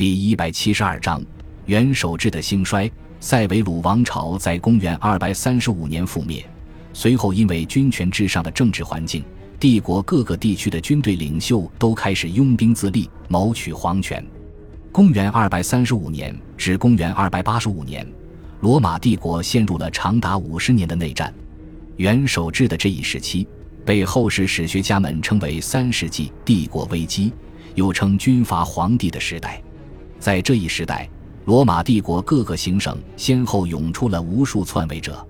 第一百七十二章元首制的兴衰。塞维鲁王朝在公元二百三十五年覆灭，随后因为军权至上的政治环境，帝国各个地区的军队领袖都开始拥兵自立，谋取皇权。公元二百三十五年至公元二百八十五年，罗马帝国陷入了长达五十年的内战。元首制的这一时期，被后世史学家们称为“三世纪帝国危机”，又称“军阀皇帝的时代”。在这一时代，罗马帝国各个行省先后涌出了无数篡位者，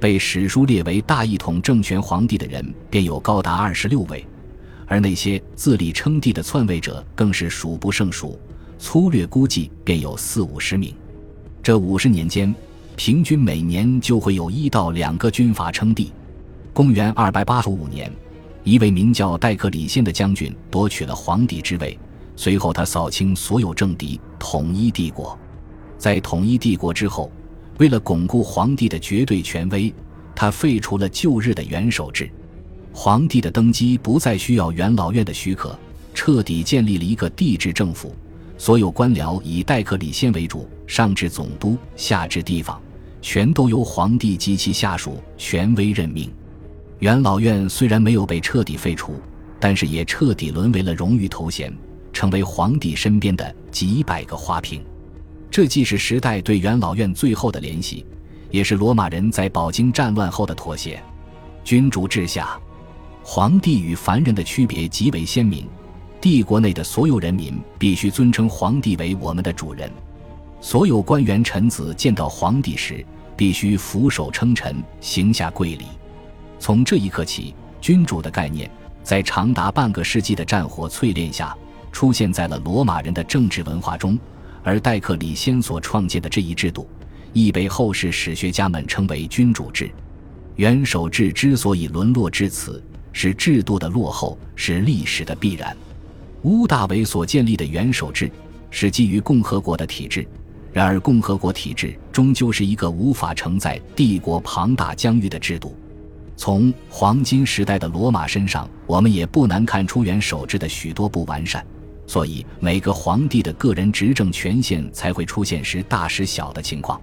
被史书列为大一统政权皇帝的人便有高达二十六位，而那些自立称帝的篡位者更是数不胜数，粗略估计便有四五十名。这五十年间，平均每年就会有一到两个军阀称帝。公元二百八十五年，一位名叫戴克里先的将军夺取了皇帝之位。随后，他扫清所有政敌，统一帝国。在统一帝国之后，为了巩固皇帝的绝对权威，他废除了旧日的元首制。皇帝的登基不再需要元老院的许可，彻底建立了一个帝制政府。所有官僚以戴克里先为主，上至总督，下至地方，全都由皇帝及其下属权威任命。元老院虽然没有被彻底废除，但是也彻底沦为了荣誉头衔。成为皇帝身边的几百个花瓶，这既是时代对元老院最后的联系，也是罗马人在饱经战乱后的妥协。君主制下，皇帝与凡人的区别极为鲜明。帝国内的所有人民必须尊称皇帝为我们的主人，所有官员臣子见到皇帝时必须俯首称臣，行下跪礼。从这一刻起，君主的概念在长达半个世纪的战火淬炼下。出现在了罗马人的政治文化中，而戴克里先所创建的这一制度，亦被后世史学家们称为君主制。元首制之所以沦落至此，是制度的落后，是历史的必然。屋大维所建立的元首制是基于共和国的体制，然而共和国体制终究是一个无法承载帝国庞大疆域的制度。从黄金时代的罗马身上，我们也不难看出元首制的许多不完善。所以，每个皇帝的个人执政权限才会出现时大时小的情况。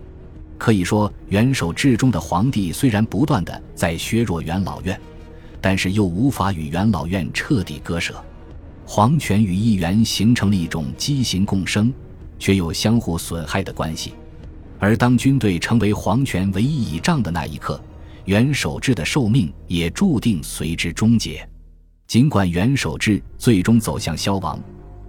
可以说，元首制中的皇帝虽然不断的在削弱元老院，但是又无法与元老院彻底割舍。皇权与议员形成了一种畸形共生，却又相互损害的关系。而当军队成为皇权唯一倚仗的那一刻，元首制的寿命也注定随之终结。尽管元首制最终走向消亡。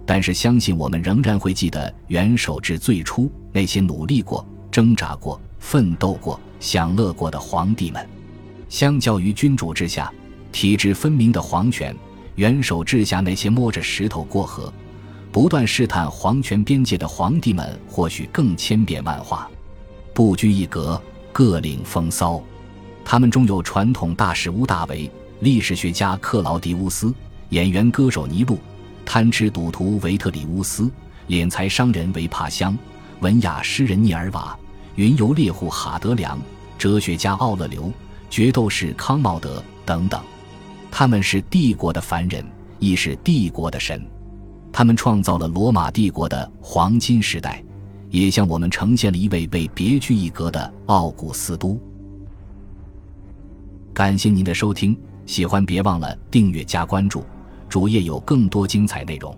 但是，相信我们仍然会记得元首制最初那些努力过、挣扎过、奋斗过、享乐过的皇帝们。相较于君主制下体制分明的皇权，元首制下那些摸着石头过河、不断试探皇权边界的皇帝们，或许更千变万化、不拘一格、各领风骚。他们中有传统大使屋大维、历史学家克劳迪乌斯、演员歌手尼禄。贪吃赌徒维特里乌斯，敛财商人维帕乡，文雅诗人涅尔瓦，云游猎户哈德良，哲学家奥勒留，决斗士康茂德等等。他们是帝国的凡人，亦是帝国的神。他们创造了罗马帝国的黄金时代，也向我们呈现了一位位别具一格的奥古斯都。感谢您的收听，喜欢别忘了订阅加关注。主页有更多精彩内容。